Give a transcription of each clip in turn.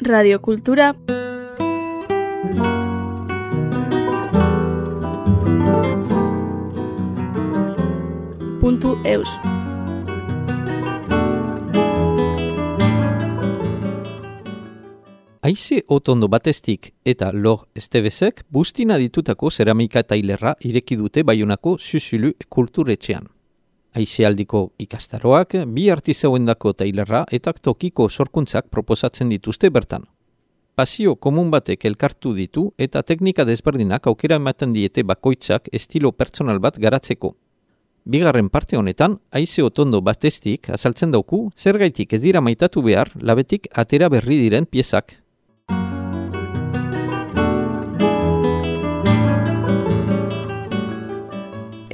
radiokultura puntu eus Aize otondo batestik eta lor estebezek bustina ditutako zeramika tailerra ireki dute baiunako zuzulu kulturetxean. Aize aldiko ikastaroak, bi artizauendako tailerra eta tokiko sorkuntzak proposatzen dituzte bertan. Pasio komun batek elkartu ditu eta teknika desberdinak aukera ematen diete bakoitzak estilo pertsonal bat garatzeko. Bigarren parte honetan, aize otondo batestik azaltzen dauku, zer gaitik ez dira maitatu behar, labetik atera berri diren piezak.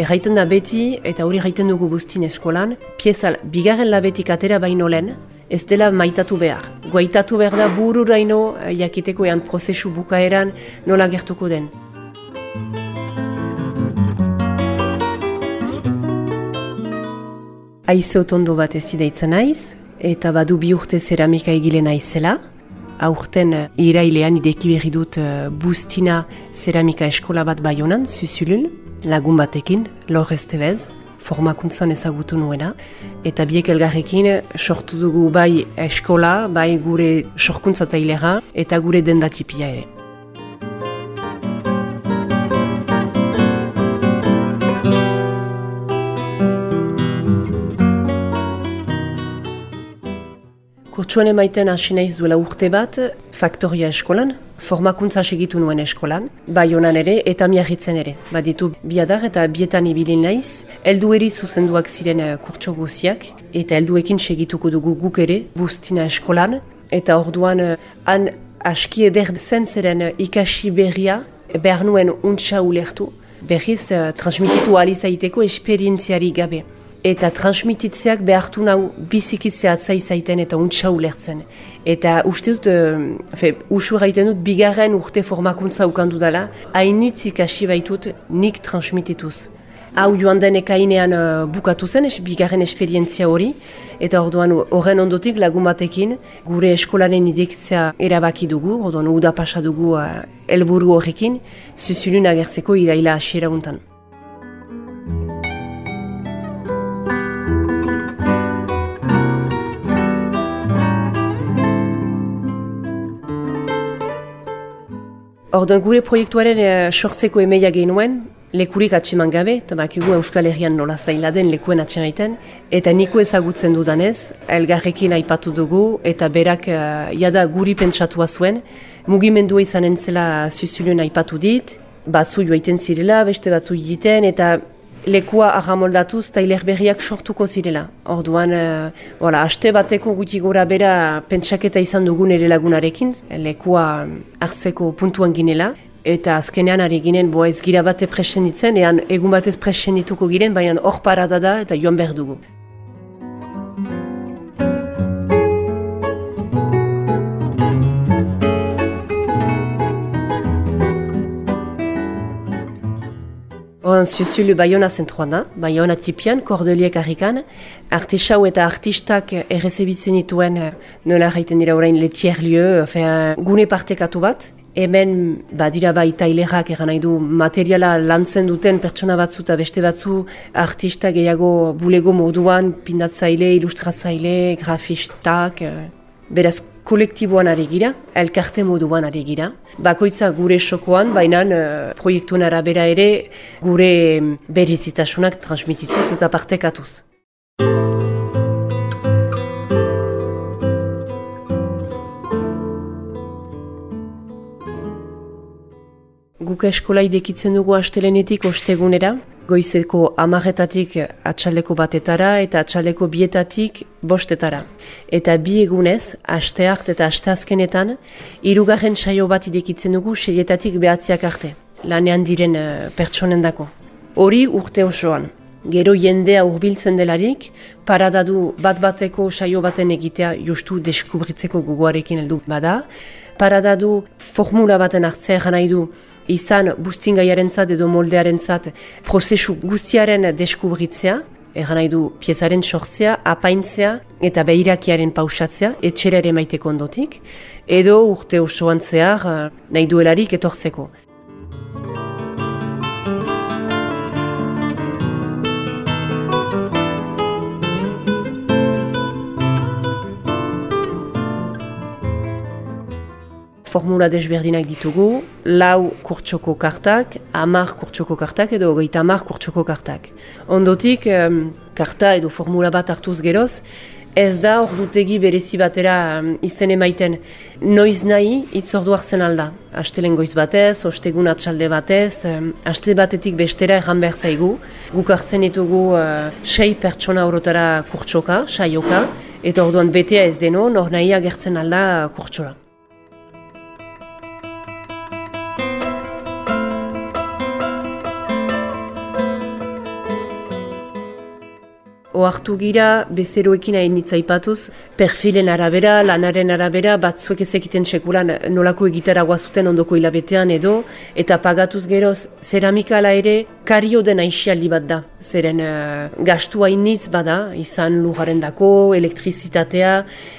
Erraiten da beti, eta hori erraiten dugu guztin eskolan, piezal bigarren labetik atera baino lehen, ez dela maitatu behar. Guaitatu behar da bururaino eh, jakiteko ean prozesu bukaeran nola gertuko den. Aize otondo bat ez ideitzen naiz, eta badu bi urte zeramika egile naizela. Aurten eh, irailean ideki berri dut uh, Bustina Zeramika Eskola bat baionan, Zuzulun, lagun batekin, lor estebez, formakuntzan ezagutu nuena. Eta biek elgarrekin sortu dugu bai eskola, bai gure sorkuntza tailera eta gure dendatipia ere. Kurtsuen emaiten hasi naiz duela urte bat, faktoria eskolan, formakuntza segitu nuen eskolan, bai honan ere eta miarritzen ere. Baditu biadar eta bietan ibilin naiz, heldu eri zuzenduak ziren eh, kurtso guziak, eta helduekin segituko dugu guk ere, bustina eskolan, eta orduan eh, han aski eder zen zeren eh, ikasi berria, behar nuen untsa ulertu, berriz transmititu alizaiteko esperientziari gabe eta transmititzeak behartu nau bizikitzea atzai zaiten eta untsa ulertzen. Eta uste dut, uh, usu gaiten dut, bigarren urte formakuntza ukandu dela, hainitz ikasi baitut nik transmitituz. Hau joan den ekainean uh, bukatu zen, es, bigarren esperientzia hori, eta orduan horren ondotik lagun batekin, gure eskolaren idekitzea erabaki dugu, orduan uda pasa dugu uh, elburu horrekin, zuzulun agertzeko idaila asiera untan. Orduan gure proiektuaren e, sortzeko emeia genuen, lekurik atseman gabe, eta bakigu Euskal Herrian nola zaila den lekuen atxemaiten, eta niko ezagutzen dudanez, elgarrekin aipatu dugu, eta berak uh, jada guri pentsatua zuen, mugimendua izan entzela zuzulun aipatu dit, batzu joaiten zirela, beste batzu egiten, eta lekua ahamoldatuz tailer berriak sortuko zirela. Orduan, uh, voilà, aste bateko guti gora bera pentsaketa izan dugun ere lagunarekin, lekua hartzeko puntuan ginela, eta azkenean ari ginen, bo ez gira bate presen ditzen, ean egun batez presen dituko giren, baina hor parada da eta joan behar dugu. Oan zuzulu Bayona zentroan da, Bayona tipian, kordeliek harrikan, artisau eta artistak errezebitzen dituen nola jaiten dira orain letier lio, gune partekatu bat, hemen badira bai tailerak eran nahi du materiala lantzen duten pertsona batzu eta beste batzu artista gehiago bulego moduan, pindatzaile, ilustratzaile, grafistak, eh, beraz kolektiboan ari gira, elkarte moduan ari gira. Bakoitza gure sokoan, baina uh, proiektuen arabera ere gure berizitasunak transmitituz eta partekatuz. Guk eskola idekitzen dugu astelenetik ostegunera, goizeko amarretatik atxaleko batetara eta atxaleko bietatik bostetara. Eta bi egunez, aste hart eta aste azkenetan, irugarren saio bat idekitzen dugu seietatik behatziak arte, lanean diren uh, pertsonen dako. Hori urte osoan. Gero jendea urbiltzen delarik, paradadu bat bateko saio baten egitea justu deskubritzeko gogoarekin heldu bada, paradadu formula baten hartzea nahi du izan bustingaiaren zat edo moldearen zat prozesu guztiaren deskubritzea, Egan nahi du piezaren sortzea, apaintzea eta behirakiaren pausatzea, etxera ere maiteko ondotik, edo urte osoan zehar eh, nahi duelarik etortzeko. Formula desberdinak ditugu, lau kurtsoko kartak, amar kurtsoko kartak edo goita amar kurtsoko kartak. Ondotik, um, karta edo formula bat hartuz geroz, ez da ordutegi berezi batera um, izen emaiten noiz nahi itzordu hartzen alda. Astelen goiz batez, ostegun atxalde batez, um, aste batetik bestera erran behar zaigu. Guk hartzen ditugu uh, sei pertsona horotara kurtsoka, saioka, eta orduan betea ez deno, nor nahi agertzen alda kurtsola. Oartu gira bezeroekin hain ipatuz, perfilen arabera, lanaren arabera, batzuek ezekiten sekulan nolako egitara guazuten ondoko hilabetean edo, eta pagatuz geroz, zeramika ala ere, kario den aixialdi bat da. Zeren uh, gastu hainitz bada, izan lujaren dako, elektrizitatea,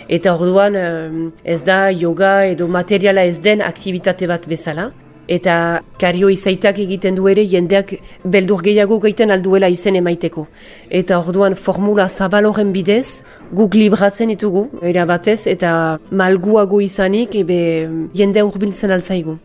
eta orduan uh, ez da yoga edo materiala ez den aktivitate bat bezala eta kario izaitak egiten du ere jendeak beldur gehiago gaiten alduela izen emaiteko. Eta orduan formula zabaloren bidez, guk libratzen ditugu, era batez, eta malguago izanik ebe jende urbiltzen altzaigu.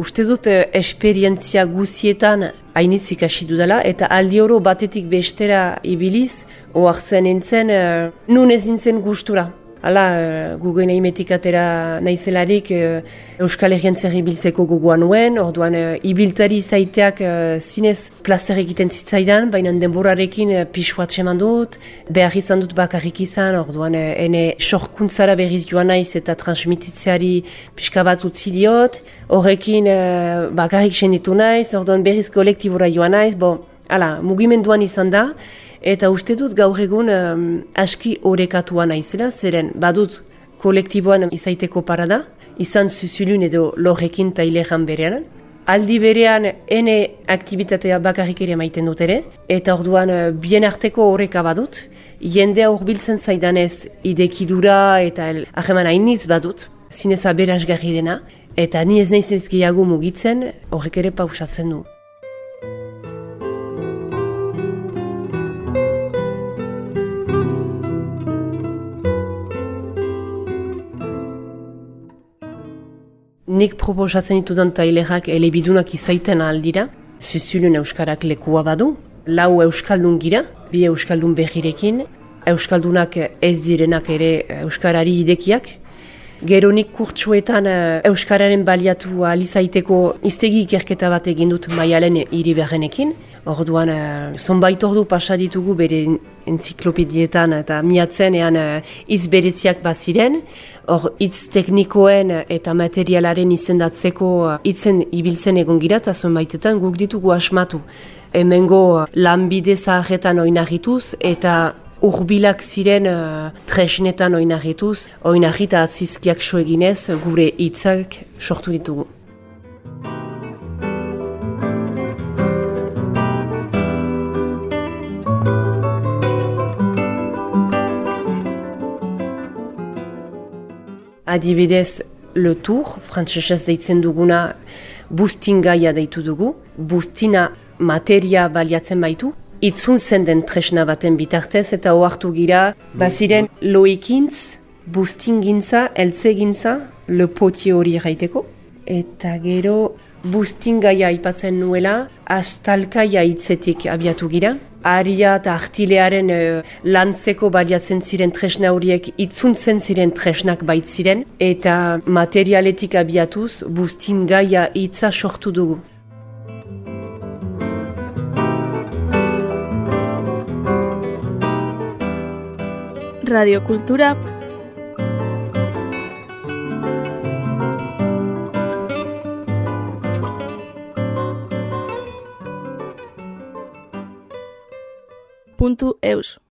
Uste dut eh, esperientzia guzietan hainitzik hasi dudala eta aldi oro batetik bestera ibiliz, oartzen entzen, uh, nun ezin zen gustura. Hala, gugu nahi metikatera nahizelarik uh, Euskal Herrian zer ibiltzeko guguan nuen, orduan uh, ibiltari zaiteak uh, zinez plazer egiten zitzaidan, baina denborarekin uh, pixua txeman dut, behar izan dut bakarrik izan, orduan ene sorkuntzara berriz joan naiz eta transmititzeari pixka bat utzi diot, horrekin uh, bakarrik senditu naiz, orduan berriz kolektibura joan naiz, bo, hala, mugimenduan izan da, Eta uste dut gaur egun um, aski horrekatua naizela, zeren badut kolektiboan izaiteko parada, izan zuzulun edo lorrekin taileran berean. Aldi berean ene aktivitatea bakarrik ere maiten dut ere, eta orduan uh, bien arteko horreka badut, jendea urbiltzen zaidanez idekidura eta ahreman hainiz badut, zinez aberazgarri dena, eta ni ez nahiz ez gehiago mugitzen, horrek ere pausatzen du. Nik proposatzen ditudan tailerak elebidunak izaiten aldira, zuzulun euskarak lekua badu, lau euskaldun gira, bi euskaldun behirekin, euskaldunak ez direnak ere euskarari idekiak, Gero nik kurtsuetan uh, Euskararen baliatu alizaiteko iztegi ikerketa bat egin dut maialen hiri beharrenekin. Orduan, uh, zonbait ordu pasa ditugu bere enziklopedietan eta miatzen ean uh, izberetziak baziren. Hor, itz teknikoen eta materialaren izendatzeko itzen ibiltzen egon gira eta zonbaitetan guk ditugu asmatu. Hemengo lanbide zaharretan oinarrituz eta urbilak ziren uh, tresnetan oinarrituz, oinarrita atzizkiak so eginez gure hitzak sortu ditugu. Adibidez, le tour, frantzesez deitzen duguna, bustingaia deitu dugu, bustina materia baliatzen baitu, itzuntzen den tresna baten bitartez eta ohartu gira, baziren loikintz, bustingintza, eltzegintza, lepoti hori gaiteko. Eta gero, bustingaia ipatzen nuela, astalkaia hitzetik abiatu gira. Aria eta artilearen uh, lantzeko baliatzen ziren tresna horiek itzuntzen ziren tresnak baitziren. Eta materialetik abiatuz, bustingaia hitza sortu dugu. Radiokultura puntu eus